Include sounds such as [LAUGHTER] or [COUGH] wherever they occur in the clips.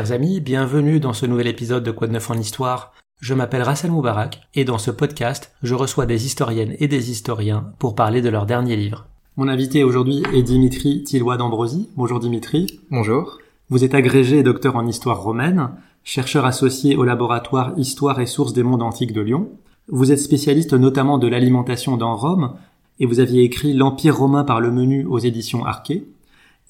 Chers amis, bienvenue dans ce nouvel épisode de Quoi de neuf en histoire. Je m'appelle Rassel Moubarak et dans ce podcast, je reçois des historiennes et des historiens pour parler de leur dernier livre. Mon invité aujourd'hui est Dimitri Tillois d'Ambrosie. Bonjour Dimitri. Bonjour. Vous êtes agrégé et docteur en histoire romaine, chercheur associé au laboratoire Histoire et Sources des mondes antiques de Lyon. Vous êtes spécialiste notamment de l'alimentation dans Rome et vous aviez écrit L'Empire romain par le menu aux éditions Arquet.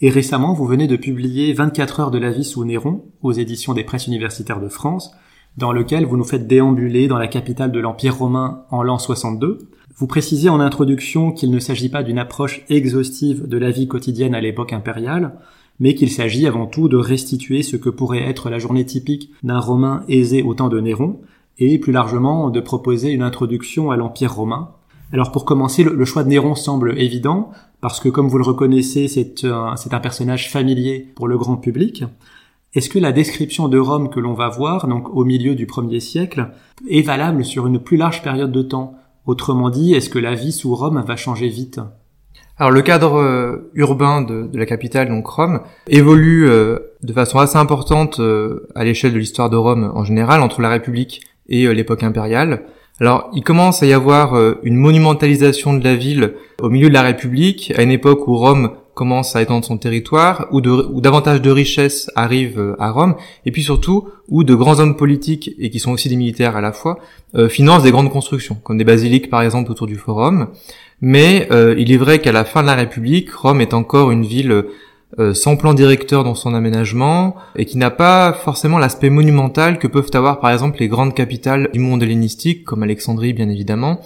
Et récemment, vous venez de publier 24 heures de la vie sous Néron aux éditions des presses universitaires de France, dans lequel vous nous faites déambuler dans la capitale de l'Empire romain en l'an 62. Vous précisez en introduction qu'il ne s'agit pas d'une approche exhaustive de la vie quotidienne à l'époque impériale, mais qu'il s'agit avant tout de restituer ce que pourrait être la journée typique d'un Romain aisé au temps de Néron, et plus largement de proposer une introduction à l'Empire romain. Alors pour commencer, le choix de Néron semble évident, parce que comme vous le reconnaissez, c'est un, personnage familier pour le grand public. Est-ce que la description de Rome que l'on va voir, donc au milieu du premier siècle, est valable sur une plus large période de temps? Autrement dit, est-ce que la vie sous Rome va changer vite? Alors le cadre euh, urbain de, de, la capitale, donc Rome, évolue euh, de façon assez importante euh, à l'échelle de l'histoire de Rome en général, entre la République et l'époque impériale. Alors, il commence à y avoir euh, une monumentalisation de la ville au milieu de la République, à une époque où Rome commence à étendre son territoire, où, davantage de richesses arrivent euh, à Rome, et puis surtout où de grands hommes politiques, et qui sont aussi des militaires à la fois, euh, financent des grandes constructions, comme des basiliques par exemple autour du Forum. Mais il est vrai qu'à la fin de la République, Rome est encore une ville euh, sans plan directeur dans son aménagement et qui n'a pas forcément l'aspect monumental que peuvent avoir par exemple les grandes capitales du monde hellénistique comme Alexandrie bien évidemment.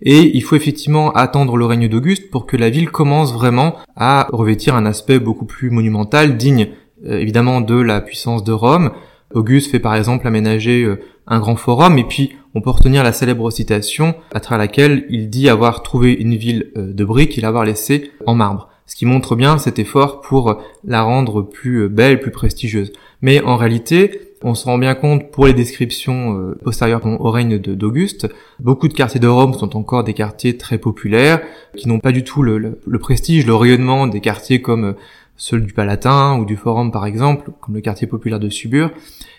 Et il faut effectivement attendre le règne d'Auguste pour que la ville commence vraiment à revêtir un aspect beaucoup plus monumental, digne euh, évidemment de la puissance de Rome. Auguste fait par exemple aménager euh, un grand forum et puis on peut retenir la célèbre citation à travers laquelle il dit avoir trouvé une ville de briques et l'avoir laissée en marbre ce qui montre bien cet effort pour la rendre plus belle, plus prestigieuse. Mais en réalité, on se rend bien compte pour les descriptions euh, postérieures au règne d'Auguste, beaucoup de quartiers de Rome sont encore des quartiers très populaires, qui n'ont pas du tout le, prestige, le rayonnement des quartiers comme euh, ceux du Palatin ou du Forum par exemple, comme le quartier populaire de Subur.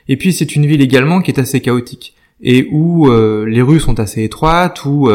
Et puis c'est une ville également qui est assez chaotique et où euh, les rues sont assez étroites, où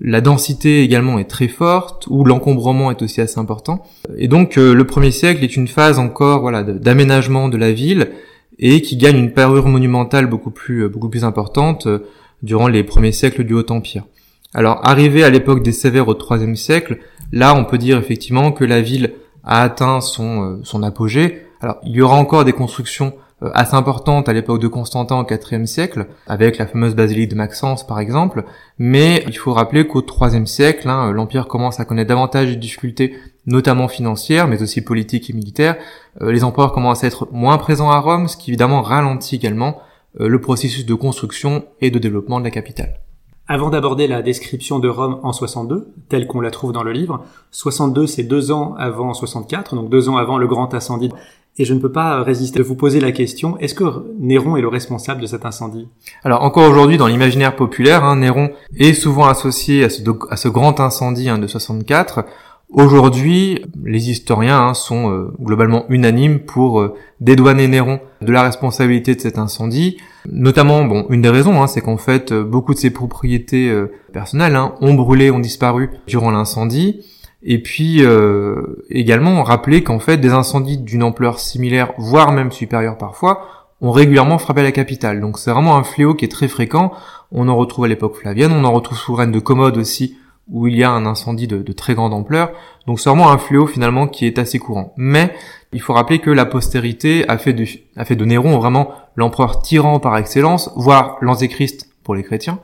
la densité également est très forte, où l'encombrement est aussi assez important. Et donc euh, le premier siècle est une phase encore voilà d'aménagement de la ville et qui gagne une parure monumentale beaucoup plus euh, beaucoup plus importante euh, durant les premiers siècles du Haut Empire. Alors arrivé à l'époque des Sévères au IIIe siècle, là on peut dire effectivement que la ville a atteint son son apogée. Alors il y aura encore des constructions assez importante à l'époque de Constantin au IVe siècle, avec la fameuse basilique de Maxence par exemple, mais il faut rappeler qu'au IIIe siècle, hein, l'Empire commence à connaître davantage de difficultés, notamment financières, mais aussi politiques et militaires. Euh, les empereurs commencent à être moins présents à Rome, ce qui évidemment ralentit également euh, le processus de construction et de développement de la capitale. Avant d'aborder la description de Rome en 62, telle qu'on la trouve dans le livre, 62 c'est deux ans avant 64, donc deux ans avant le grand incendie et je ne peux pas résister de vous poser la question, est-ce que Néron est le responsable de cet incendie? Alors encore aujourd'hui, dans l'imaginaire populaire, hein, Néron est souvent associé à ce, grand incendie hein, de 64. Aujourd'hui, les historiens hein, sont euh, globalement unanimes pour euh, dédouaner Néron de la responsabilité de cet incendie. Notamment, bon, une des raisons, c'est qu'en fait, euh, beaucoup de ses propriétés personnelles ont brûlé, ont disparu durant l'incendie. Et puis euh, également rappeler qu'en fait des incendies d'une ampleur similaire, voire même supérieure parfois, ont régulièrement frappé la capitale. Donc c'est vraiment un fléau qui est très fréquent. On en retrouve à l'époque flavienne, on en retrouve sous règne de Commode aussi, où il y a un incendie de, très grande ampleur. Donc c'est vraiment un fléau finalement qui est assez courant. Mais il faut rappeler que la postérité a fait de, fait de Néron vraiment l'empereur tyran par excellence, voire l'antéchrist pour les chrétiens.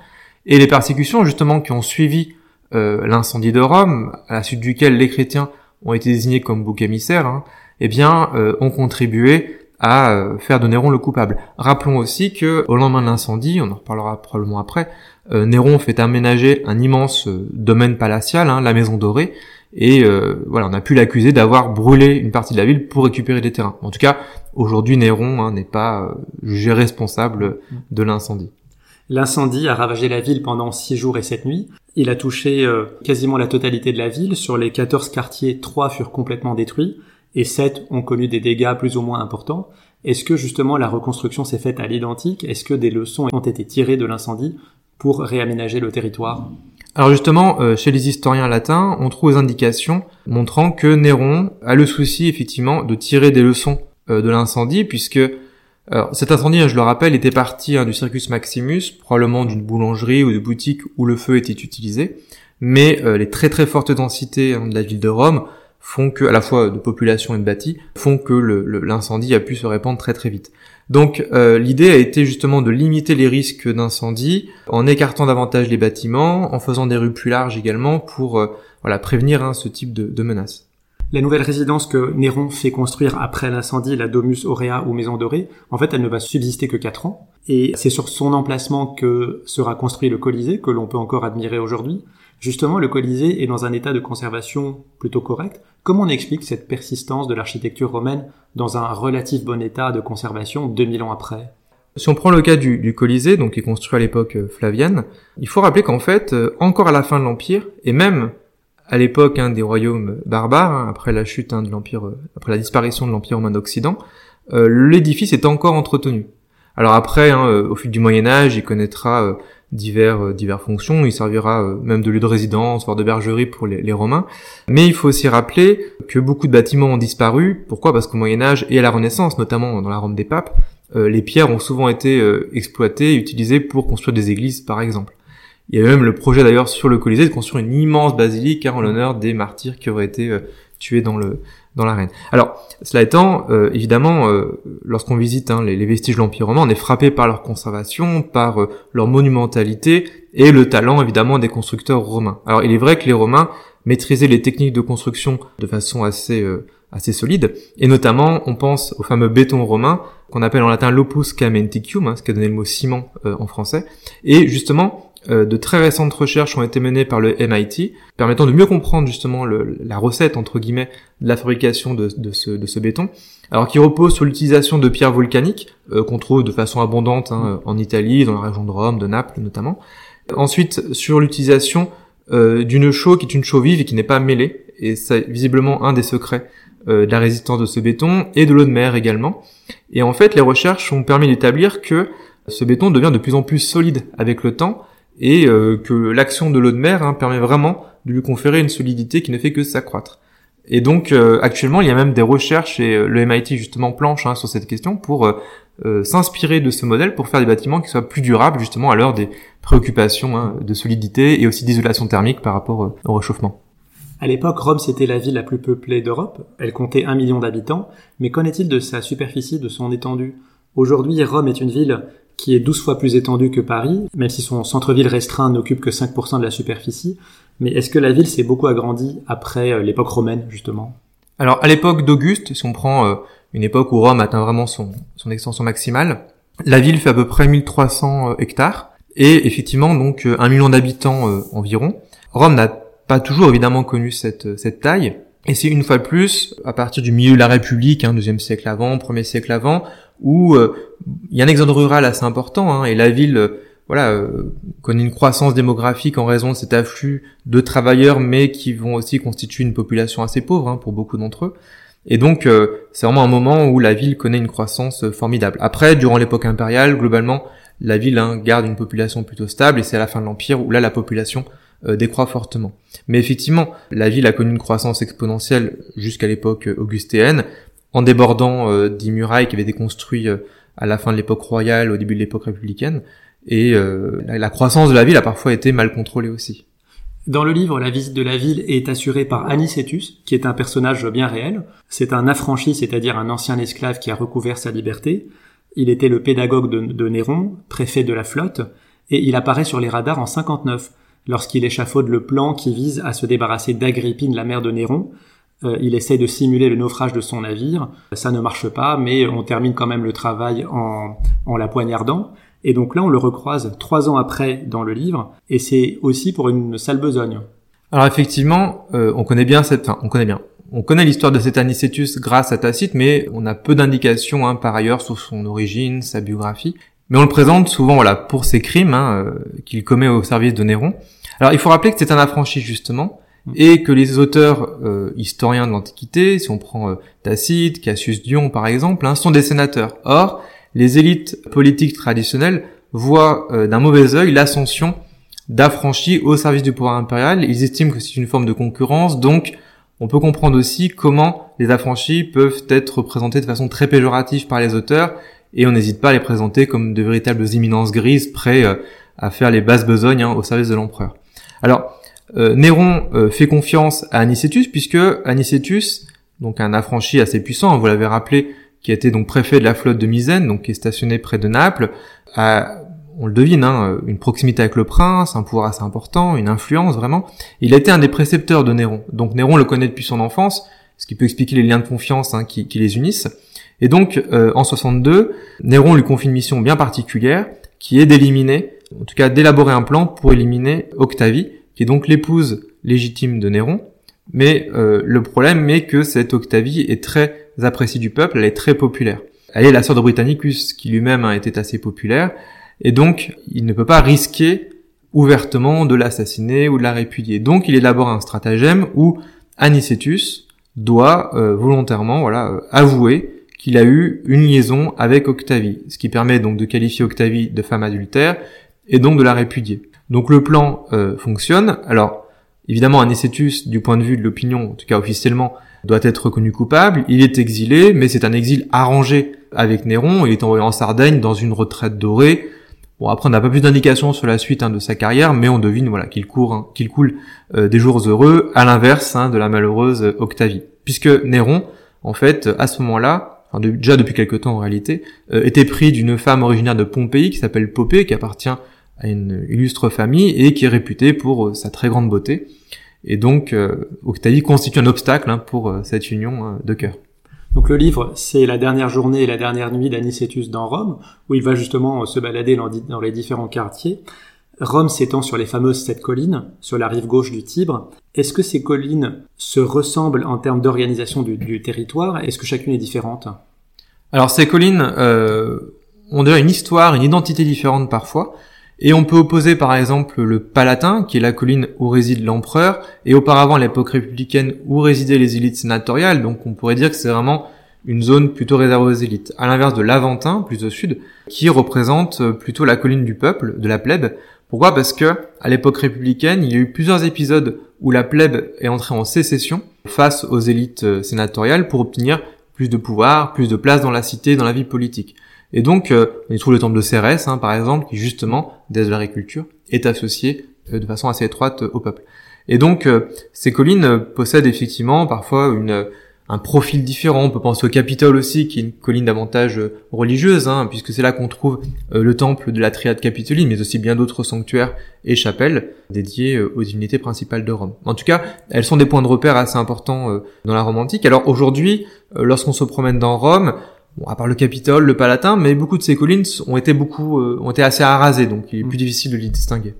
Et les persécutions justement qui ont suivi euh, l'incendie de Rome, à la suite duquel les chrétiens ont été désignés comme bouc émissaire, hein, eh bien, euh, ont contribué à euh, faire de Néron le coupable. Rappelons aussi que au lendemain de l'incendie, on en reparlera probablement après, Néron fait aménager un immense domaine palatial, hein, la Maison Dorée, et voilà, on a pu l'accuser d'avoir brûlé une partie de la ville pour récupérer des terrains. En tout cas, aujourd'hui, Néron hein, n'est pas jugé responsable de l'incendie. L'incendie a ravagé la ville pendant six jours et sept nuits. Il a touché euh, quasiment la totalité de la ville. Sur les 14 quartiers, trois furent complètement détruits. et sept ont connu des dégâts plus ou moins importants. Est-ce que justement la reconstruction s'est faite à l'identique? Est-ce que des leçons ont été tirées de l'incendie pour réaménager le territoire? Alors justement, euh, chez les historiens latins, on trouve des indications montrant que Néron a le souci effectivement de tirer des leçons euh, de l'incendie, puisque cet incendie, je le rappelle, était parti hein, du Circus Maximus, probablement d'une boulangerie ou de boutique où le feu était utilisé, mais euh, les très très fortes densités hein, de la ville de Rome font que, à la fois de population et de bâti, font que l'incendie a pu se répandre très très vite. Donc euh, l'idée a été justement de limiter les risques d'incendie en écartant davantage les bâtiments, en faisant des rues plus larges également pour euh, voilà prévenir hein, ce type de, menaces. La nouvelle résidence que Néron fait construire après l'incendie, la Domus Aurea ou Maison Dorée, en fait, elle ne va subsister que 4 ans. Et c'est sur son emplacement que sera construit le Colisée, que l'on peut encore admirer aujourd'hui. Justement, le Colisée est dans un état de conservation plutôt correct. Comment on explique cette persistance de l'architecture romaine dans un relatif bon état de conservation 2000 ans après? Si on prend le cas du, Colisée, donc qui est construit à l'époque euh, flavienne, il faut rappeler qu'en fait, euh, encore à la fin de l'Empire, et même à l'époque hein, des royaumes barbares, hein, après la chute hein, de l'Empire, euh, après la disparition de l'Empire romain d'Occident, l'édifice est encore entretenu. Alors après, au fil du Moyen Âge, il connaîtra divers, euh, divers fonctions. Il servira euh, même de lieu de résidence, voire de bergerie pour les, les, Romains. Mais il faut aussi rappeler que beaucoup de bâtiments ont disparu. Pourquoi? Parce qu'au Moyen Âge et à la Renaissance, notamment dans la Rome des papes, euh, les pierres ont souvent été exploitées et utilisées pour construire des églises, par exemple. Il y a même le projet d'ailleurs sur le Colisée de construire une immense basilique hein, en l'honneur des martyrs qui auraient été tués dans le dans l'arène. Alors, cela étant, euh, évidemment, euh, lorsqu'on visite hein, les, vestiges de l'Empire romain, on est frappé par leur conservation, par euh, leur monumentalité et le talent évidemment des constructeurs romains. Alors, il est vrai que les Romains maîtrisaient les techniques de construction de façon assez assez solide, et notamment, on pense au fameux béton romain qu'on appelle en latin l'opus caementicium, hein, ce qui a donné le mot ciment en français, et justement euh, de très récentes recherches ont été menées par le MIT, permettant de mieux comprendre justement la recette entre guillemets de la fabrication de, ce, béton, alors qui repose sur l'utilisation de pierres volcaniques euh, qu'on trouve de façon abondante hein, en Italie, dans la région de Rome, de Naples notamment. Ensuite, sur l'utilisation euh, d'une chaux qui est une chaux vive et qui n'est pas mêlée, et c'est visiblement un des secrets de la résistance de ce béton, et de l'eau de mer également. Et en fait, les recherches ont permis d'établir que ce béton devient de plus en plus solide avec le temps, et euh, que l'action de l'eau de mer hein, permet vraiment de lui conférer une solidité qui ne fait que s'accroître. Et donc euh, actuellement, il y a même des recherches et euh, le MIT justement planche hein, sur cette question pour s'inspirer de ce modèle pour faire des bâtiments qui soient plus durables justement à l'heure des préoccupations hein, de solidité et aussi d'isolation thermique par rapport au réchauffement. À l'époque, Rome c'était la ville la plus peuplée d'Europe. Elle comptait un million d'habitants. Mais qu'en est-il de sa superficie, de son étendue? Aujourd'hui, Rome est une ville qui est 12 fois plus étendue que Paris, même si son centre-ville restreint n'occupe que 5% de la superficie. Mais est-ce que la ville s'est beaucoup agrandie après euh, l'époque romaine, justement? Alors, à l'époque d'Auguste, si on prend euh, une époque où Rome atteint vraiment son, son extension maximale, la ville fait à peu près 1300 euh, hectares, et effectivement, donc, un million d'habitants environ. Rome n'a pas toujours, évidemment, connu cette, cette taille, et c'est une fois de plus, à partir du milieu de la République, hein, deuxième siècle avant, premier siècle avant, où euh, il y a un exode rural assez important hein, et la ville euh, voilà euh, connaît une croissance démographique en raison de cet afflux de travailleurs mais qui vont aussi constituer une population assez pauvre hein, pour beaucoup d'entre eux. Et donc c'est vraiment un moment où la ville connaît une croissance formidable. Après durant l'époque impériale globalement la ville hein, garde une population plutôt stable et c'est à la fin de l'empire où là la population décroît fortement. Mais effectivement, la ville a connu une croissance exponentielle jusqu'à l'époque augustéenne, en débordant euh, des murailles qui avaient été construites euh, à la fin de l'époque royale, au début de l'époque républicaine. Et euh, la, croissance de la ville a parfois été mal contrôlée aussi. Dans le livre, la visite de la ville est assurée par Anicetus, qui est un personnage bien réel. C'est un affranchi, c'est-à-dire un ancien esclave qui a recouvert sa liberté. Il était le pédagogue de, de Néron, préfet de la flotte, et il apparaît sur les radars en 59, lorsqu'il échafaude le plan qui vise à se débarrasser d'Agrippine, la mère de Néron, euh, il essaie de simuler le naufrage de son navire. Ça ne marche pas, mais on termine quand même le travail en, en la poignardant. Et donc là, on le recroise trois ans après dans le livre, et c'est aussi pour une sale besogne. Alors effectivement, euh, on connaît bien cette, on connaît bien. On connaît l'histoire de cet Anicetus grâce à Tacite, mais on a peu d'indications hein, par ailleurs sur son origine, sa biographie. Mais on le présente souvent voilà pour ses crimes hein, euh, qu'il commet au service de Néron. Alors il faut rappeler que c'est un affranchi justement, mm. et que les auteurs euh, historiens de l'Antiquité, si on prend euh, Tacite, Cassius Dion par exemple, hein, sont des sénateurs. Or, les élites politiques traditionnelles voient euh, d'un mauvais œil l'ascension d'affranchis au service du pouvoir impérial. Ils estiment que c'est une forme de concurrence, donc on peut comprendre aussi comment les affranchis peuvent être représentés de façon très péjorative par les auteurs, et on n'hésite pas à les présenter comme de véritables imminences grises prêts à faire les basses besognes hein, au service de l'empereur. Alors, euh, Néron euh, fait confiance à Anicetus puisque Anicetus, donc un affranchi assez puissant, vous l'avez rappelé, qui était donc préfet de la flotte de Misène, donc qui est stationné près de Naples, a, on le devine, hein, une proximité avec le prince, un pouvoir assez important, une influence vraiment. Il a été un des précepteurs de Néron, donc Néron le connaît depuis son enfance, ce qui peut expliquer les liens de confiance hein, qui, les unissent. Et donc, euh, en 62, Néron lui confie une mission bien particulière, qui est d'éliminer, en tout cas d'élaborer un plan pour éliminer Octavie, qui est donc l'épouse légitime de Néron. Mais euh, le problème est que cette Octavie est très appréciée du peuple, elle est très populaire. Elle est la sœur de Britannicus, qui lui-même été assez populaire, et donc il ne peut pas risquer ouvertement de l'assassiner ou de la répudier. Donc il élabore un stratagème où Anicetus doit euh, volontairement voilà, avouer qu'il a eu une liaison avec Octavie, ce qui permet donc de qualifier Octavie de femme adultère et donc de la répudier. Donc le plan euh, fonctionne. Alors évidemment, Anicetus, du point de vue de l'opinion, en tout cas officiellement, doit être reconnu coupable. Il est exilé, mais c'est un exil arrangé avec Néron. Il est envoyé en Sardaigne dans une retraite dorée. Bon, après, on n'a pas plus d'indications sur la suite hein, de sa carrière, mais on devine voilà qu'il court, hein, qu'il coule euh, des jours heureux, à l'inverse hein, de la malheureuse Octavie, puisque Néron, en fait, à ce moment-là, déjà depuis quelque temps en réalité, euh, était pris d'une femme originaire de Pompéi qui s'appelle Popée, qui appartient à une illustre famille et qui est réputée pour euh, sa très grande beauté. Et donc, euh, Octavie constitue un obstacle hein, pour euh, cette union de cœur. Donc le livre, c'est la dernière journée et la dernière nuit d'Anicetus dans Rome, où il va justement se balader dans, les différents quartiers. Rome s'étend sur les fameuses sept collines, sur la rive gauche du Tibre. Est-ce que ces collines se ressemblent en termes d'organisation du, territoire? Est-ce que chacune est différente? Alors ces collines euh, ont déjà une histoire, une identité différente parfois. Et on peut opposer par exemple le Palatin, qui est la colline où réside l'empereur, et auparavant l'époque républicaine où résidaient les élites sénatoriales, donc on pourrait dire que c'est vraiment une zone plutôt réservée aux élites. À l'inverse de l'Aventin, plus au sud, qui représente plutôt la colline du peuple, de la plèbe. Pourquoi? Parce que à l'époque républicaine, il y a eu plusieurs épisodes où la plèbe est entrée en sécession face aux élites sénatoriales pour obtenir plus de pouvoir, plus de place dans la cité, dans la vie politique. Et donc, euh, on y trouve le temple de Cérès, hein, par exemple, qui justement, dès l'agriculture, est associé euh, de façon assez étroite euh, au peuple. Et donc, ces collines possèdent effectivement parfois une, un profil différent. On peut penser au Capitole aussi, qui est une colline davantage religieuse, hein, puisque c'est là qu'on trouve le temple de la triade capitoline, mais aussi bien d'autres sanctuaires et chapelles dédiés aux divinités principales de Rome. En tout cas, elles sont des points de repère assez importants dans la Rome antique. Alors aujourd'hui, lorsqu'on se promène dans Rome, Bon, à part le Capitole, le Palatin, mais beaucoup de ces collines ont été beaucoup, euh, ont été assez arasées, donc il est plus mm. difficile de les distinguer.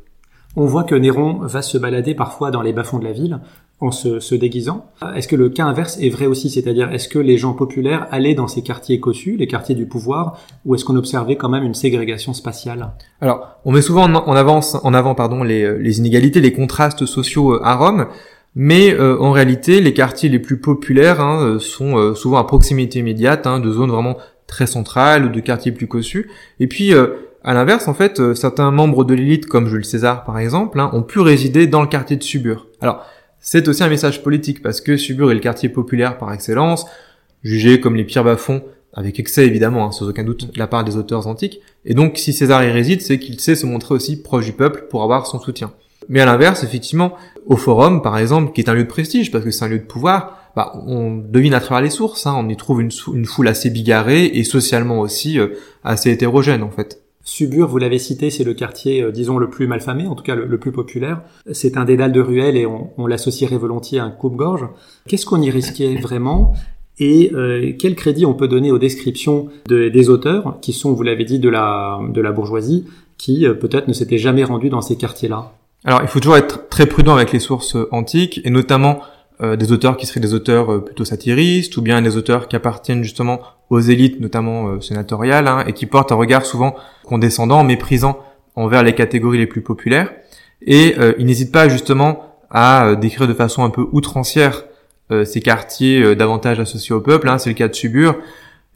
On voit que Néron va se balader parfois dans les bas-fonds de la ville en se, déguisant. Est-ce que le cas inverse est vrai aussi? C'est-à-dire, est-ce que les gens populaires allaient dans ces quartiers cossus, les quartiers du pouvoir, ou est-ce qu'on observait quand même une ségrégation spatiale? Alors, on met souvent en, avance, en avant pardon, les, les inégalités, les contrastes sociaux euh, à Rome. Mais euh, en réalité, les quartiers les plus populaires hein, euh, sont euh, souvent à proximité immédiate hein, de zones vraiment très centrales ou de quartiers plus cossus. Et puis, à l'inverse, en fait, certains membres de l'élite, comme Jules César par exemple, hein, ont pu résider dans le quartier de Subur. Alors, c'est aussi un message politique parce que Subur est le quartier populaire par excellence, jugé comme les pires bas-fonds avec excès évidemment, sans aucun doute de la part des auteurs antiques. Et donc, si César y réside, c'est qu'il sait se montrer aussi proche du peuple pour avoir son soutien. Mais à l'inverse, effectivement, au forum, par exemple, qui est un lieu de prestige, parce que c'est un lieu de pouvoir, bah, on devine à travers les sources, hein, on y trouve une, une, foule assez bigarrée et socialement aussi euh, assez hétérogène en fait. Subur, vous l'avez cité, c'est le quartier, euh, disons, le plus malfamé, en tout cas le, plus populaire. C'est un dédale de ruelles et on, l'associerait volontiers à un coupe-gorge. Qu'est-ce qu'on y risquait vraiment et euh, quel crédit on peut donner aux descriptions des auteurs, qui sont, vous l'avez dit, de la, de la bourgeoisie, qui peut-être ne s'étaient jamais rendus dans ces quartiers-là? Alors, il faut toujours être très prudent avec les sources euh, antiques, et notamment euh, des auteurs qui seraient des auteurs euh, plutôt satiristes, ou bien des auteurs qui appartiennent justement aux élites, notamment sénatoriales, hein, et qui portent un regard souvent condescendant, méprisant envers les catégories les plus populaires. Et ils n'hésitent pas justement à décrire de façon un peu outrancière ces quartiers davantage associés au peuple. Hein, c'est le cas de Subur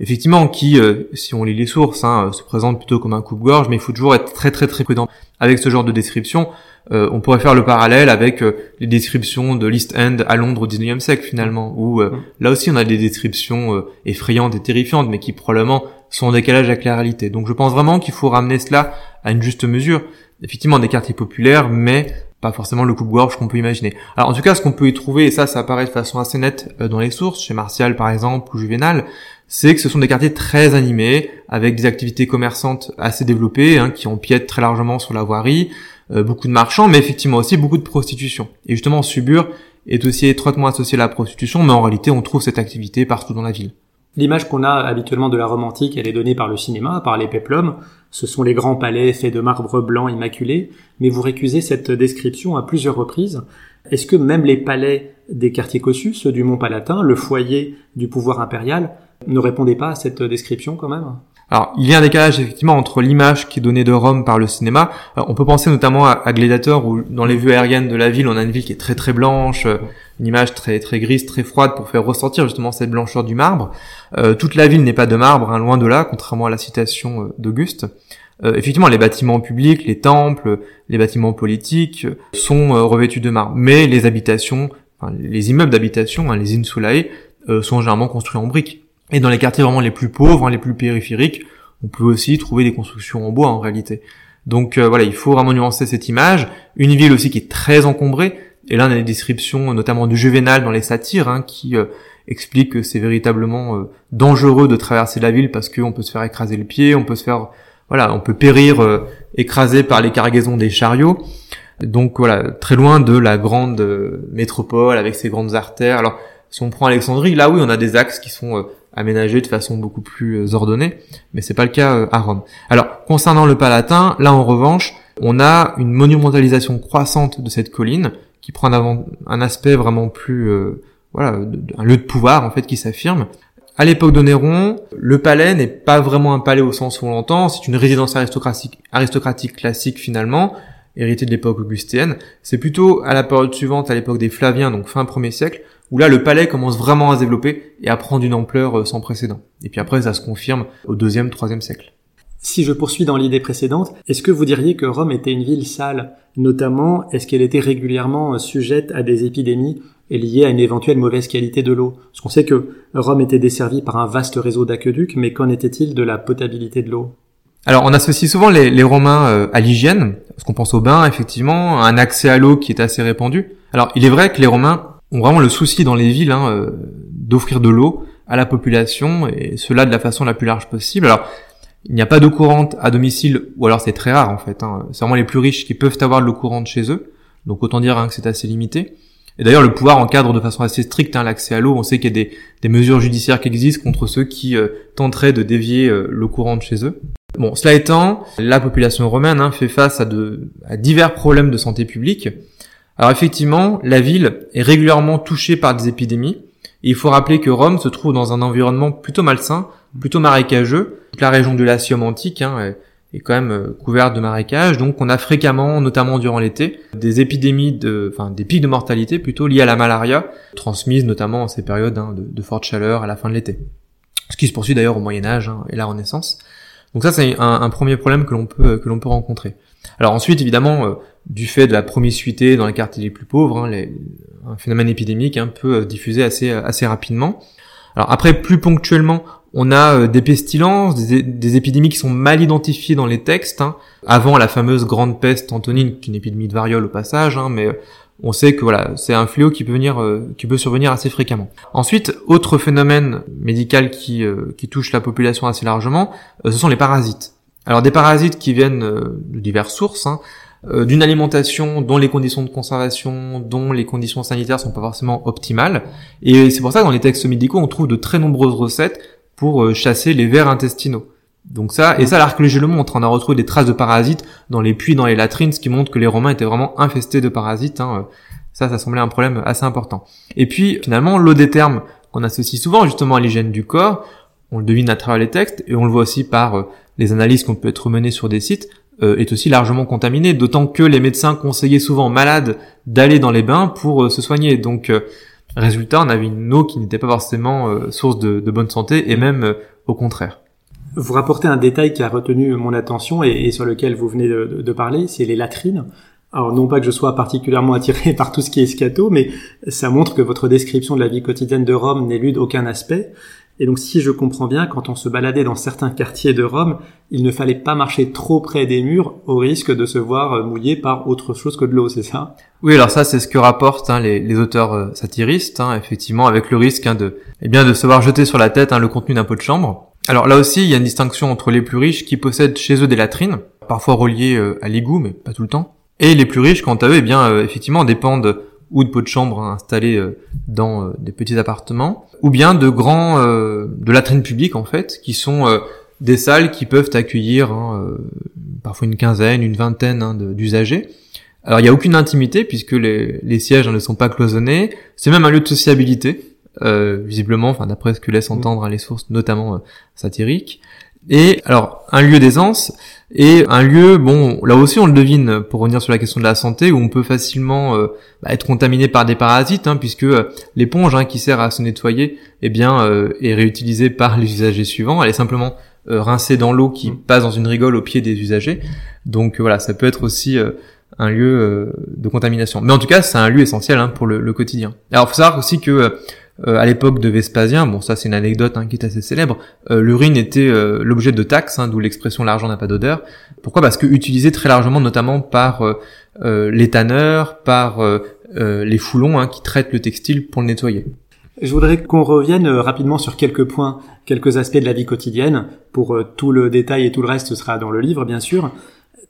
effectivement, qui, si on lit les sources, hein, se présente plutôt comme un coupe-gorge, mais il faut toujours être très très très prudent avec ce genre de description. Euh, on pourrait faire le parallèle avec euh, les descriptions de l'East End à Londres au 19e siècle finalement, où euh, mm. là aussi on a des descriptions effrayantes et terrifiantes, mais qui probablement sont en décalage avec la réalité. Donc je pense vraiment qu'il faut ramener cela à une juste mesure. Effectivement des quartiers populaires, mais pas forcément le coupe-gorge qu'on peut imaginer. Alors en tout cas, ce qu'on peut y trouver, et ça, ça apparaît de façon assez nette dans les sources, chez Martial par exemple ou Juvenal, c'est que ce sont des quartiers très animés, avec des activités commerçantes assez développées, hein, qui empiètent très largement sur la voirie, euh, beaucoup de marchands, mais effectivement aussi beaucoup de prostitution. Et justement, Subur est aussi étroitement associé à la prostitution, mais en réalité, on trouve cette activité partout dans la ville. L'image qu'on a habituellement de la Rome antique, elle est donnée par le cinéma, par les péplums. Ce sont les grands palais faits de marbre blanc immaculé, mais vous récusez cette description à plusieurs reprises. Est-ce que même les palais des quartiers cossus, ceux du Mont Palatin, le foyer du pouvoir impérial, ne répondaient pas à cette description quand même? Alors, il y a un décalage effectivement entre l'image qui est donnée de Rome par le cinéma. on peut penser notamment à, Gladiator, où dans les vues aériennes de la ville, on a une ville qui est très très blanche, euh, une image très très grise, très froide pour faire ressentir justement cette blancheur du marbre. Euh, toute la ville n'est pas de marbre, hein, loin de là, contrairement à la citation euh, d'Auguste. effectivement, les bâtiments publics, les temples, les bâtiments politiques sont revêtus de marbre, mais les habitations, les immeubles d'habitation, hein, les insulae, sont généralement construits en briques. Et dans les quartiers vraiment les plus pauvres, hein, les plus périphériques, on peut aussi trouver des constructions en bois en réalité. Donc euh, voilà, il faut vraiment nuancer cette image. Une ville aussi qui est très encombrée. Et là, on a des descriptions notamment du Juvénal dans les satires hein, qui euh, expliquent que c'est véritablement euh, dangereux de traverser la ville parce qu'on peut se faire écraser le pied, on peut se faire, voilà, on peut périr écrasé par les cargaisons des chariots. Donc voilà, très loin de la grande métropole avec ses grandes artères. Alors si on prend Alexandrie, là oui, on a des axes qui sont aménagé de façon beaucoup plus euh, ordonnée, mais c'est pas le cas euh, à Rome. Alors, concernant le Palatin, là en revanche, on a une monumentalisation croissante de cette colline qui prend un, aspect vraiment plus euh, voilà, un lieu de pouvoir en fait qui s'affirme. À l'époque de Néron, le palais n'est pas vraiment un palais au sens où on l'entend, c'est une résidence aristocratique, aristocratique classique finalement, héritée de l'époque augustéenne. C'est plutôt à la période suivante, à l'époque des Flaviens, donc fin 1er siècle, où là le palais commence vraiment à se développer et à prendre une ampleur euh, sans précédent. Et puis après ça se confirme au deuxième, troisième siècle. Si je poursuis dans l'idée précédente, est-ce que vous diriez que Rome était une ville sale? Notamment, est-ce qu'elle était régulièrement euh, sujette à des épidémies et liées à une éventuelle mauvaise qualité de l'eau? Parce qu'on sait que Rome était desservie par un vaste réseau d'aqueducs, mais qu'en était-il de la potabilité de l'eau? Alors on associe souvent les, Romains euh, à l'hygiène, parce qu'on pense au bain effectivement, un accès à l'eau qui est assez répandu. Alors il est vrai que les Romains ont vraiment le souci dans les villes hein, euh, d'offrir de l'eau à la population et cela de la façon la plus large possible. Alors il n'y a pas d'eau courante à domicile, ou alors c'est très rare en fait. Hein. C'est vraiment les plus riches qui peuvent avoir de l'eau courante chez eux. Donc autant dire hein, que c'est assez limité. Et d'ailleurs, le pouvoir encadre de façon assez stricte hein, l'accès à l'eau. On sait qu'il y a des, mesures judiciaires qui existent contre ceux qui euh, tenteraient de dévier euh, l'eau courante chez eux. Bon, cela étant, la population romaine hein, fait face à, divers problèmes de santé publique. Alors effectivement, la ville est régulièrement touchée par des épidémies. Et il faut rappeler que Rome se trouve dans un environnement plutôt malsain, plutôt marécageux. Toute la région de Latium antique hein, est quand même euh, couverte de marécages, donc on a fréquemment, notamment durant l'été, des épidémies de, enfin des pics de mortalité plutôt liés à la malaria, transmises notamment en ces périodes hein, de, forte chaleur à la fin de l'été. Ce qui se poursuit d'ailleurs au Moyen Âge hein, et la Renaissance. Donc ça c'est un, premier problème que l'on peut que l'on peut rencontrer. Alors ensuite évidemment euh, du fait de la promiscuité dans les quartiers les plus pauvres, hein, un phénomène épidémique un peu diffusé assez assez rapidement. Alors après plus ponctuellement on a euh, des pestilences, des, épidémies qui sont mal identifiées dans les textes. Hein. Avant la fameuse grande peste antonine, qui est une épidémie de variole au passage, hein, mais euh, on sait que voilà, c'est un fléau qui peut venir, euh, qui peut survenir assez fréquemment. Ensuite, autre phénomène médical qui, touche la population assez largement, ce sont les parasites. Alors des parasites qui viennent de diverses sources, d'une alimentation dont les conditions de conservation, dont les conditions sanitaires sont pas forcément optimales. Et c'est pour ça que dans les textes médicaux, on trouve de très nombreuses recettes pour euh, chasser les vers intestinaux. Donc ça, et ça l'archéologie le montre, on a retrouvé des traces de parasites dans les puits, dans les latrines, ce qui montre que les Romains étaient vraiment infestés de parasites. Hein. Ça, ça semblait un problème assez important. Et puis finalement, l'eau des termes qu'on associe souvent justement à l'hygiène du corps, on le devine à travers les textes, et on le voit aussi par euh, les analyses qu'on peut être menées sur des sites, est aussi largement contaminée, d'autant que les médecins conseillaient souvent aux malades d'aller dans les bains pour se soigner. Donc résultat, on avait une eau qui n'était pas forcément source de, bonne santé, et même au contraire. Vous rapportez un détail qui a retenu mon attention et, sur lequel vous venez de parler, c'est les latrines. Alors non pas que je sois particulièrement attiré [LAUGHS] par tout ce qui est scato, mais ça montre que votre description de la vie quotidienne de Rome n'élude aucun aspect. Et donc si je comprends bien, quand on se baladait dans certains quartiers de Rome, il ne fallait pas marcher trop près des murs au risque de se voir mouillé par autre chose que de l'eau, c'est ça? Oui, alors ça c'est ce que rapportent hein, les, auteurs euh, satiristes, hein, effectivement, avec le risque hein, de, eh bien, de se voir jeter sur la tête le contenu d'un pot de chambre. Alors là aussi, il y a une distinction entre les plus riches qui possèdent chez eux des latrines, parfois reliées euh, à l'égout, mais pas tout le temps, et les plus riches, quant à eux, eh bien, euh, effectivement, dépendent ou de pots de chambre hein, installés euh, dans euh, des petits appartements, ou bien de grands, de latrines publiques en fait, qui sont des salles qui peuvent accueillir hein, parfois une quinzaine, une vingtaine hein, d'usagers. Alors il n'y a aucune intimité puisque les, les sièges ne sont pas cloisonnés. C'est même un lieu de sociabilité, visiblement, enfin d'après ce que laissent entendre les sources, notamment satiriques. Et alors un lieu d'aisance et un lieu, bon, là aussi on le devine pour revenir sur la question de la santé, où on peut facilement euh, bah, être contaminé par des parasites, hein, puisque euh, l'éponge hein, qui sert à se nettoyer, eh bien, euh, est réutilisée par les usagers suivants. Elle est simplement rincée dans l'eau qui mm. passe dans une rigole au pied des usagers. Donc voilà, ça peut être aussi un lieu de contamination. Mais en tout cas, c'est un lieu essentiel hein, pour le, le, quotidien. Alors, faut savoir aussi que euh, à l'époque de Vespasien, bon ça c'est une anecdote hein, qui est assez célèbre, euh, l'urine était euh, l'objet de taxes, hein, d'où l'expression l'argent n'a pas d'odeur. Pourquoi? Parce que utilisé très largement notamment par les tanneurs, par les foulons hein, qui traitent le textile pour le nettoyer. Je voudrais qu'on revienne rapidement sur quelques points, quelques aspects de la vie quotidienne. Pour tout le détail et tout le reste, ce sera dans le livre, bien sûr.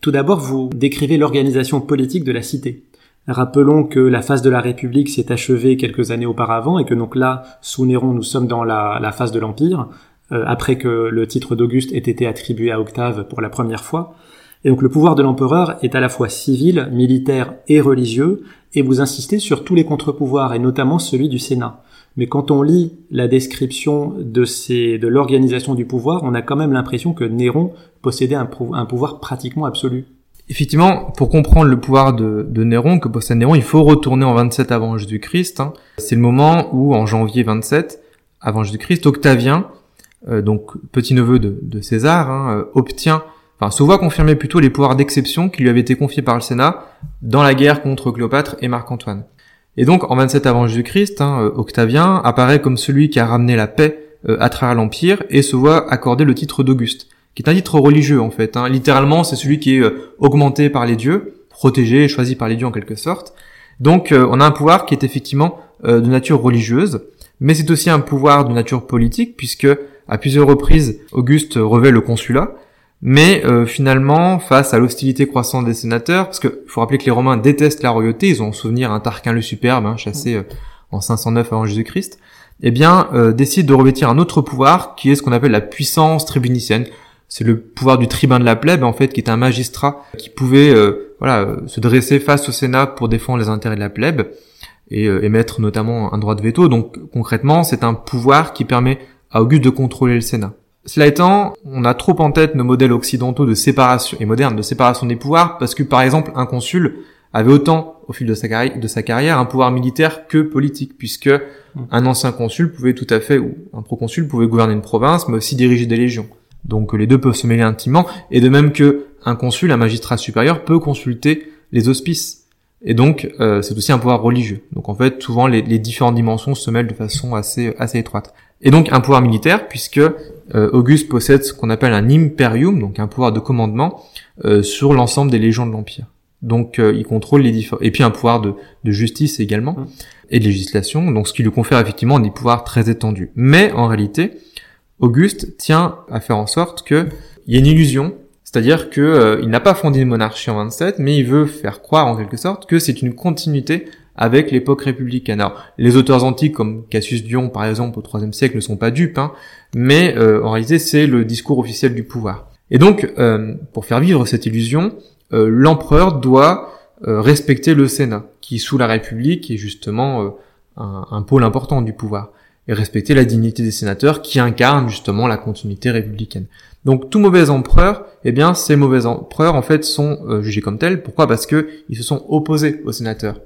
Tout d'abord, vous décrivez l'organisation politique de la cité. Rappelons que la phase de la République s'est achevée quelques années auparavant et que donc là, sous Néron, nous sommes dans la, phase de l'Empire, euh, après que le titre d'Auguste ait été attribué à Octave pour la première fois. Et donc le pouvoir de l'empereur est à la fois civil, militaire et religieux, et vous insistez sur tous les contre-pouvoirs, et notamment celui du Sénat. Mais quand on lit la description de, l'organisation du pouvoir, on a quand même l'impression que Néron possédait un pouvoir pratiquement absolu. Effectivement, pour comprendre le pouvoir de, Néron, que possède Néron, il faut retourner en 27 avant Jésus-Christ. Hein. C'est le moment où, en janvier 27 avant Jésus-Christ, Octavien, euh, donc petit-neveu de, César, hein, euh, obtient, enfin se voit confirmer plutôt les pouvoirs d'exception qui lui avaient été confiés par le Sénat dans la guerre contre Cléopâtre et Marc-Antoine. Et donc, en 27 avant Jésus-Christ, hein, euh, Octavien apparaît comme celui qui a ramené la paix à travers l'Empire et se voit accorder le titre d'Auguste qui est un titre religieux en fait. Hein. Littéralement, c'est celui qui est euh, augmenté par les dieux, protégé et choisi par les dieux en quelque sorte. Donc euh, on a un pouvoir qui est effectivement euh, de nature religieuse, mais c'est aussi un pouvoir de nature politique, puisque à plusieurs reprises, Auguste revêt le consulat, mais finalement, face à l'hostilité croissante des sénateurs, parce qu'il faut rappeler que les Romains détestent la royauté, ils ont en souvenir un Tarquin le Superbe, hein, chassé en 509 avant Jésus-Christ, eh bien, décide de revêtir un autre pouvoir, qui est ce qu'on appelle la puissance tribunicienne, c'est le pouvoir du tribun de la plèbe en fait qui est un magistrat qui pouvait euh, voilà euh, se dresser face au Sénat pour défendre les intérêts de la plèbe et euh, émettre notamment un droit de veto. Donc concrètement, c'est un pouvoir qui permet à Auguste de contrôler le Sénat. Cela étant, on a trop en tête nos modèles occidentaux de séparation et modernes de séparation des pouvoirs parce que par exemple un consul avait autant au fil de sa, carrière, de sa carrière un pouvoir militaire que politique puisque mmh. un ancien consul pouvait tout à fait ou un proconsul pouvait gouverner une province mais aussi diriger des légions. Donc les deux peuvent se mêler intimement, et de même que un consul, un magistrat supérieur, peut consulter les hospices. Et donc euh, c'est aussi un pouvoir religieux. Donc en fait, souvent les, différentes dimensions se mêlent de façon assez assez étroite. Et donc un pouvoir militaire, puisque euh, Auguste possède ce qu'on appelle un imperium, donc un pouvoir de commandement euh, sur l'ensemble des légions de l'empire. Donc il contrôle les différents et puis un pouvoir de, de justice également mmh. et de législation. Donc ce qui lui confère effectivement des pouvoirs très étendus. Mais en réalité, Auguste tient à faire en sorte qu'il y ait une illusion, c'est-à-dire qu'il euh, n'a pas fondé une monarchie en 27, mais il veut faire croire en quelque sorte que c'est une continuité avec l'époque républicaine. Alors, les auteurs antiques comme Cassius Dion, par exemple, au IIIe siècle, ne sont pas dupes, hein, mais euh, en réalité, c'est le discours officiel du pouvoir. Et donc, euh, pour faire vivre cette illusion, l'empereur doit respecter le Sénat, qui, sous la République, est justement un pôle important du pouvoir et respecter la dignité des sénateurs qui incarnent justement la continuité républicaine. Donc tout mauvais empereur, eh bien ces mauvais empereurs en fait sont euh, jugés comme tels. Pourquoi? Parce que ils se sont opposés aux sénateurs.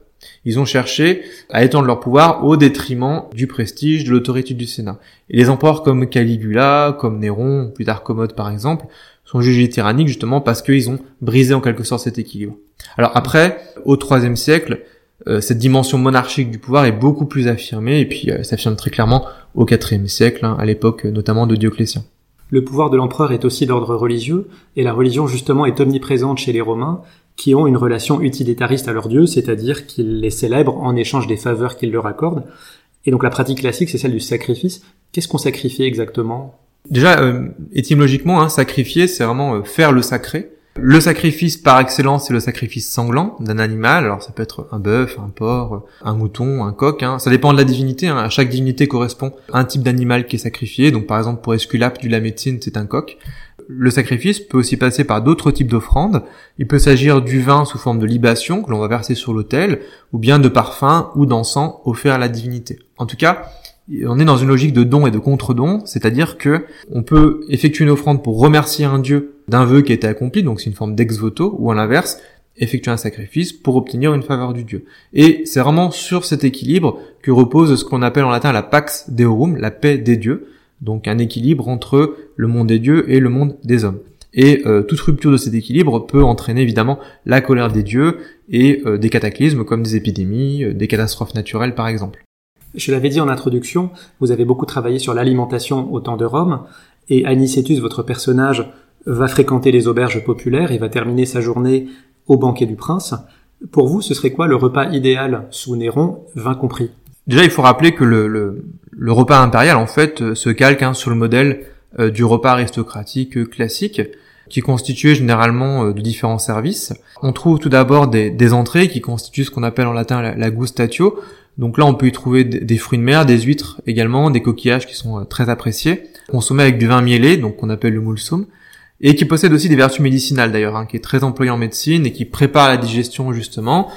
Ils ont cherché à étendre leur pouvoir au détriment du prestige, de l'autorité du Sénat. Et les empereurs comme Caligula, comme Néron, plus tard Commode par exemple, sont jugés tyranniques justement parce qu'ils ont brisé en quelque sorte cet équilibre. Alors après, au IIIe siècle, euh, cette dimension monarchique du pouvoir est beaucoup plus affirmée et puis euh, s'affirme très clairement au IVe siècle, hein, à l'époque notamment de Dioclétien. Le pouvoir de l'empereur est aussi d'ordre religieux, et la religion justement est omniprésente chez les Romains, qui ont une relation utilitariste à leur dieu, c'est-à-dire qu'ils les célèbrent en échange des faveurs qu'ils leur accordent. Et donc la pratique classique, c'est celle du sacrifice. Qu'est-ce qu'on sacrifie exactement? Déjà, euh, étymologiquement, hein, sacrifier, c'est vraiment euh, faire le sacré. Le sacrifice par excellence, c'est le sacrifice sanglant d'un animal. Alors ça peut être un bœuf, un porc, un mouton, un coq. Hein. Ça dépend de la divinité. Hein. À chaque divinité correspond un type d'animal qui est sacrifié. Donc par exemple pour Esculape du Lamétine, c'est un coq. Le sacrifice peut aussi passer par d'autres types d'offrandes. Il peut s'agir du vin sous forme de libation que l'on va verser sur l'autel, ou bien de parfum ou d'encens offert à la divinité. En tout cas, on est dans une logique de don et de contre-don, c'est-à-dire que on peut effectuer une offrande pour remercier un dieu d'un vœu qui a été accompli, donc c'est une forme d'ex voto, ou à l'inverse, effectuer un sacrifice pour obtenir une faveur du dieu. Et c'est vraiment sur cet équilibre que repose ce qu'on appelle en latin la pax deorum, la paix des dieux, donc un équilibre entre le monde des dieux et le monde des hommes. Et euh, toute rupture de cet équilibre peut entraîner évidemment la colère des dieux et euh, des cataclysmes comme des épidémies, euh, des catastrophes naturelles par exemple. Je l'avais dit en introduction, vous avez beaucoup travaillé sur l'alimentation au temps de Rome, et Anicetus, votre personnage, va fréquenter les auberges populaires et va terminer sa journée au banquet du prince. Pour vous, ce serait quoi le repas idéal sous Néron, vin compris? Déjà, il faut rappeler que le, le, repas impérial, en fait, se calque hein, sur le modèle euh, du repas aristocratique classique, qui constituait généralement euh, de différents services. On trouve tout d'abord des, des, entrées qui constituent ce qu'on appelle en latin la, la gustatio, donc là, on peut y trouver des fruits de mer, des huîtres également, des coquillages qui sont euh, très appréciés, consommés avec du vin mielé, donc qu'on appelle le mulsum, et qui possède aussi des vertus médicinales d'ailleurs, hein, qui est très employé en médecine et qui prépare la digestion justement.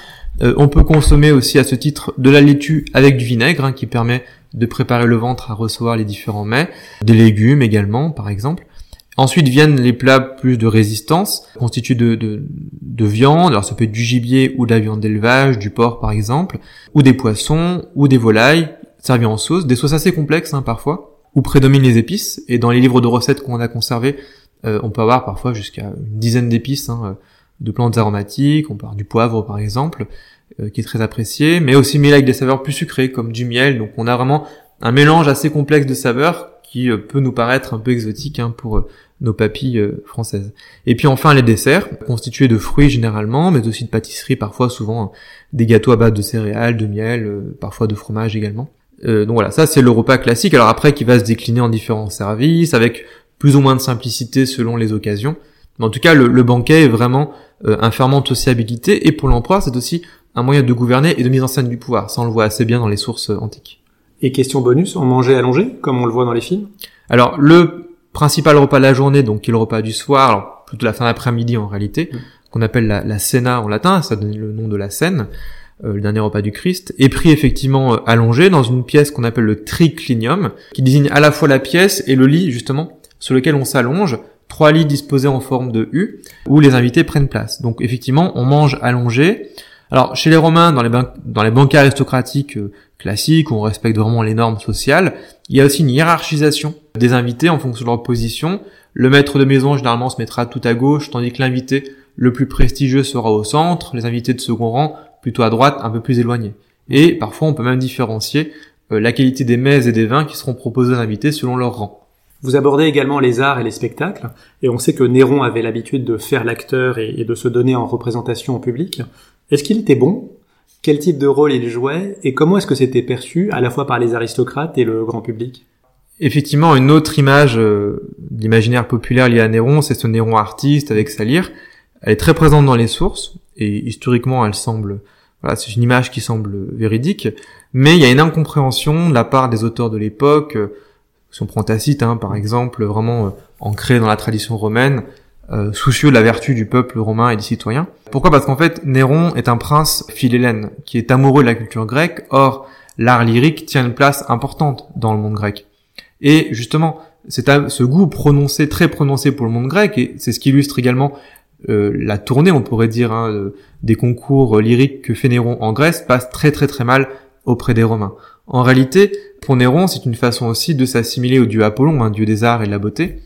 Euh, on peut consommer aussi à ce titre de la laitue avec du vinaigre, hein, qui permet de préparer le ventre à recevoir les différents mets, des légumes également par exemple. Ensuite viennent les plats plus de résistance, constitués de, de, de, viande, alors ça peut être du gibier ou de la viande d'élevage, du porc par exemple, ou des poissons, ou des volailles, servis en sauce, des sauces assez complexes hein, parfois, où prédominent les épices, et dans les livres de recettes qu'on a conservés, euh, on peut avoir parfois jusqu'à une dizaine d'épices, hein, de plantes aromatiques, on avoir du poivre par exemple, euh, qui est très apprécié, mais aussi mêlé avec des saveurs plus sucrées comme du miel, donc on a vraiment un mélange assez complexe de saveurs qui euh, peut nous paraître un peu exotique hein, pour euh, nos papilles euh, françaises. Et puis enfin les desserts, constitués de fruits généralement, mais aussi de pâtisseries, parfois souvent des gâteaux à base de céréales, de miel, parfois de fromage également. donc voilà, ça c'est le repas classique. Alors après qui va se décliner en différents services, avec plus ou moins de simplicité selon les occasions. Mais en tout cas, le, banquet est vraiment un ferment de sociabilité, et pour l'empereur, c'est aussi un moyen de gouverner et de mise en scène du pouvoir. Ça, on le voit assez bien dans les sources antiques. Et question bonus, on mangeait allongé, comme on le voit dans les films? Alors, le principal repas de la journée, donc qui est le repas du soir, alors plutôt la fin d'après-midi en réalité, mm. qu'on appelle la, la cena en latin, ça donne le nom de la scène, euh, le dernier repas du Christ, est pris effectivement euh, allongé dans une pièce qu'on appelle le triclinium, qui désigne à la fois la pièce et le lit justement sur lequel on s'allonge, trois lits disposés en forme de U, où les invités prennent place. Donc effectivement, on mange allongé. Alors chez les Romains, dans les, dans aristocratiques, euh, classique, où on respecte vraiment les normes sociales. Il y a aussi une hiérarchisation des invités en fonction de leur position. Le maître de maison généralement se mettra tout à gauche, tandis que l'invité le plus prestigieux sera au centre, les invités de second rang plutôt à droite, un peu plus éloignés. Et parfois on peut même différencier euh, la qualité des mets et des vins qui seront proposés aux invités selon leur rang. Vous abordez également les arts et les spectacles, et on sait que Néron avait l'habitude de faire l'acteur et, de se donner en représentation au public. Est-ce qu'il était bon? Quel type de rôle il jouait? Et comment est-ce que c'était perçu à la fois par les aristocrates et le grand public? Effectivement, une autre image euh, d'imaginaire populaire liée à Néron, c'est ce Néron artiste avec sa lyre. Elle est très présente dans les sources et historiquement, elle semble voilà, c'est une image qui semble véridique, mais il y a une incompréhension de la part des auteurs de l'époque, euh, si on hein, par exemple, vraiment euh, ancré dans la tradition romaine, euh, soucieux de la vertu du peuple romain et des citoyens. Pourquoi? Parce qu'en fait, Néron est un prince philhellène, qui est amoureux de la culture grecque, or, l'art lyrique tient une place importante dans le monde grec. Et justement, c'est ce goût prononcé, très prononcé pour le monde grec, et c'est ce qui illustre également euh, la tournée, on pourrait dire, hein, des concours lyriques que fait Néron en Grèce, passe très très très mal auprès des Romains. En réalité, pour Néron, c'est une façon aussi de s'assimiler au dieu Apollon, un dieu des arts et de la beauté.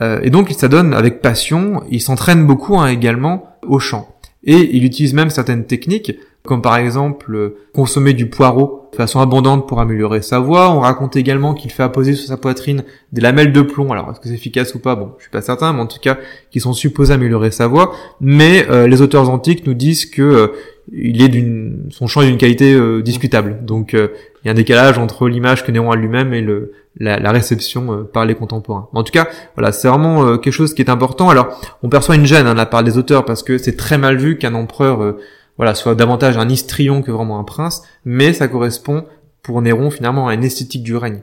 Euh, et donc il s'adonne avec passion, il s'entraîne beaucoup hein, également au chant. Et il utilise même certaines techniques, comme par exemple euh, consommer du poireau de façon abondante pour améliorer sa voix. On raconte également qu'il fait apposer sur sa poitrine des lamelles de plomb. Alors est-ce que c'est efficace ou pas? Bon, je suis pas certain, mais en tout cas, qui sont supposés améliorer sa voix. Mais euh, les auteurs antiques nous disent que il est d'une, son chant est d'une qualité discutable. Donc il y a un décalage entre l'image que Néron a lui-même et le, la, réception euh, par les contemporains. En tout cas, voilà, c'est vraiment euh, quelque chose qui est important. Alors, on perçoit une gêne hein, de la part des auteurs parce que c'est très mal vu qu'un empereur, euh, voilà, soit davantage un histrion que vraiment un prince, mais ça correspond pour Néron finalement à une esthétique du règne.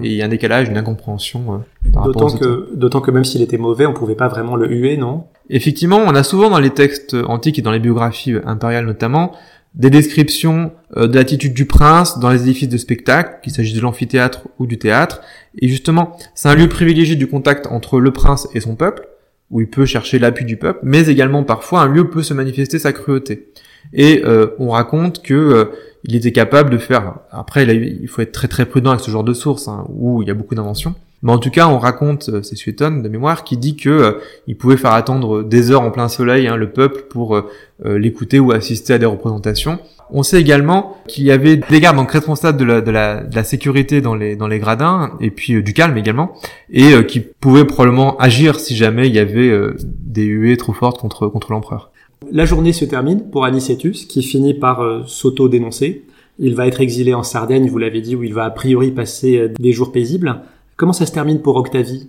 Et il y a un décalage, une incompréhension. d'autant que, d'autant que même s'il était mauvais, on pouvait pas vraiment le huer, non? Effectivement, on a souvent dans les textes antiques et dans les biographies impériales notamment des descriptions euh, de l'attitude du prince dans les édifices de spectacle, qu'il s'agisse de l'amphithéâtre ou du théâtre. Et justement, c'est un lieu privilégié du contact entre le prince et son peuple, où il peut chercher l'appui du peuple, mais également parfois un lieu peut se manifester sa cruauté. Et euh, on raconte que euh, il était capable de faire. Après, il faut être très très prudent avec ce genre de sources hein, où il y a beaucoup d'inventions. Mais en tout cas, on raconte, c'est Suétone de mémoire, qui dit que il pouvait faire attendre des heures en plein soleil hein, le peuple pour l'écouter ou assister à des représentations. On sait également qu'il y avait des gardes donc responsables de la, de la, de la sécurité dans les, dans les gradins et puis euh, du calme également et euh, qui pouvaient probablement agir si jamais il y avait euh, des huées trop fortes contre, contre l'empereur. La journée se termine pour Anicetus qui finit par s'auto-dénoncer. Il va être exilé en Sardaigne, vous l'avez dit, où il va a priori passer des jours paisibles. Comment ça se termine pour Octavie?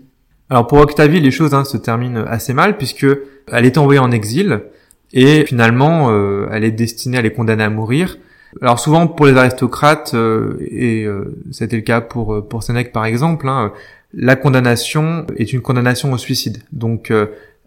Alors pour Octavie, les choses hein, se terminent assez mal puisque elle est envoyée en exil et finalement euh, elle est destinée à les condamner à mourir. Alors souvent pour les aristocrates, euh, et euh, c'était le cas pour pour Sénèque par exemple, hein, la condamnation est une condamnation au suicide. Donc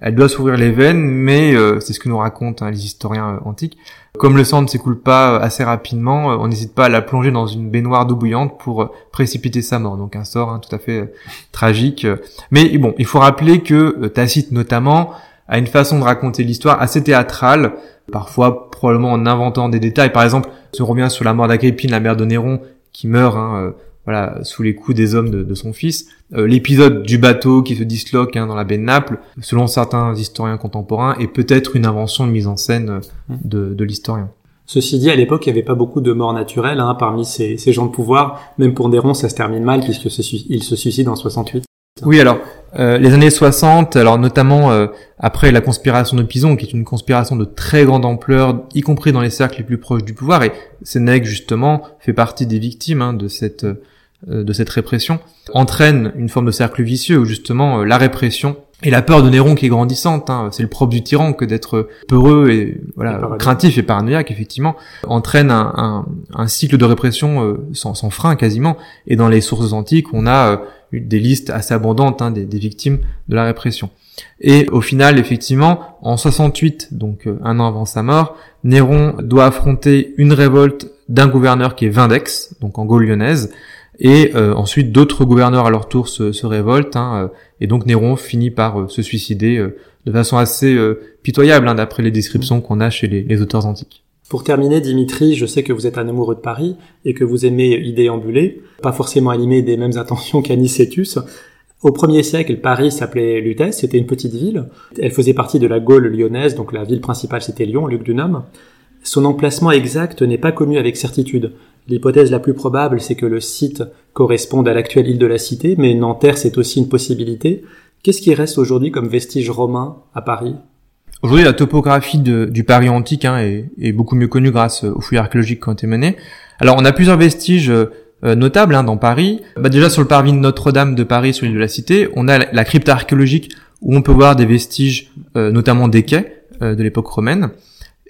elle doit s'ouvrir les veines, mais c'est ce que nous racontent hein, les historiens antiques. Comme le sang ne s'écoule pas assez rapidement, on n'hésite pas à la plonger dans une baignoire d'eau bouillante pour précipiter sa mort. Donc un sort hein, tout à fait tragique. Mais bon, il faut rappeler que Tacite notamment à une façon de raconter l'histoire assez théâtrale, parfois probablement en inventant des détails. Par exemple, si on revient sur la mort d'Agrippine, la mère de Néron, qui meurt hein, euh, voilà, sous les coups des hommes de, son fils. Euh, l'épisode du bateau qui se disloque hein, dans la baie de Naples, selon certains historiens contemporains, est peut-être une invention de mise en scène euh, de, de l'historien. Ceci dit, à l'époque, il n'y avait pas beaucoup de morts naturelles hein, parmi ces, ces, gens de pouvoir. Même pour Néron, ça se termine mal puisque il se suicide en 68. Oui, alors euh, les années 60, alors notamment euh, après la conspiration de Pison, qui est une conspiration de très grande ampleur, y compris dans les cercles les plus proches du pouvoir, et Sénèque justement fait partie des victimes hein, de cette euh, de cette répression, entraîne une forme de cercle vicieux où justement la répression et la peur de Néron qui est grandissante, hein, c'est le propre du tyran que d'être peureux et voilà craintif et paranoïaque effectivement, entraîne un, un, cycle de répression sans, sans, frein quasiment. Et dans les sources antiques, on a des listes assez abondantes hein, des, victimes de la répression. Et au final, effectivement, en 68, donc euh, un an avant sa mort, Néron doit affronter une révolte d'un gouverneur qui est Vindex, donc en Gaule lyonnaise, et euh, ensuite d'autres gouverneurs à leur tour se, révoltent, hein, euh, et donc Néron finit par se suicider de façon assez pitoyable, hein, d'après les descriptions qu'on a chez les auteurs antiques. Pour terminer, Dimitri, je sais que vous êtes un amoureux de Paris et que vous aimez y déambuler, pas forcément animé des mêmes intentions [LAUGHS] qu'Anicetus. Au premier siècle, Paris s'appelait Lutèce, c'était une petite ville. Elle faisait partie de la Gaule lyonnaise, donc la ville principale c'était Lyon, Luc du. Son emplacement exact n'est pas connu avec certitude. L'hypothèse la plus probable, c'est que le site corresponde à l'actuelle île de la Cité, mais Nanterre, c'est aussi une possibilité. Qu'est-ce qui reste aujourd'hui comme vestige romain à Paris? Aujourd'hui, la topographie du Paris antique hein, est, beaucoup mieux connue grâce aux fouilles archéologiques qui ont été menées. Alors, on a plusieurs vestiges euh, notables hein, dans Paris. Bah, déjà, sur le parvis de Notre-Dame de Paris, sur l'île de la Cité, on a la, crypte archéologique où on peut voir des vestiges, euh, notamment des quais euh, de l'époque romaine.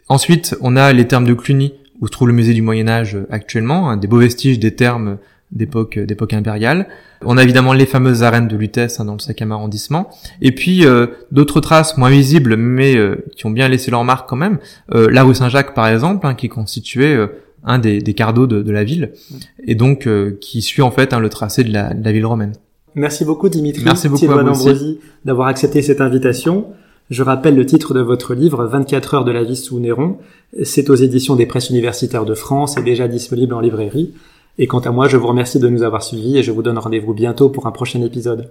Ensuite, on a les thermes de Cluny, où se trouve le musée du Moyen Âge actuellement, hein, des beaux vestiges des thermes d'époque d'époque impériale. On a évidemment les fameuses arènes de Lutèce hein, dans le 5e arrondissement. Et puis euh, d'autres traces moins visibles, mais euh, qui ont bien laissé leur marque quand même. Euh, la rue Saint-Jacques, par exemple, hein, qui constituait un des, des cardos de, de, la ville, et donc qui suit en fait hein, le tracé de la, de la, ville romaine. Merci beaucoup Dimitri Merci beaucoup Ambrosi d'avoir accepté cette invitation. Je rappelle le titre de votre livre, 24 heures de la vie sous Néron. C'est aux éditions des presses universitaires de France et déjà disponible en librairie. Et quant à moi, je vous remercie de nous avoir suivis et je vous donne rendez-vous bientôt pour un prochain épisode.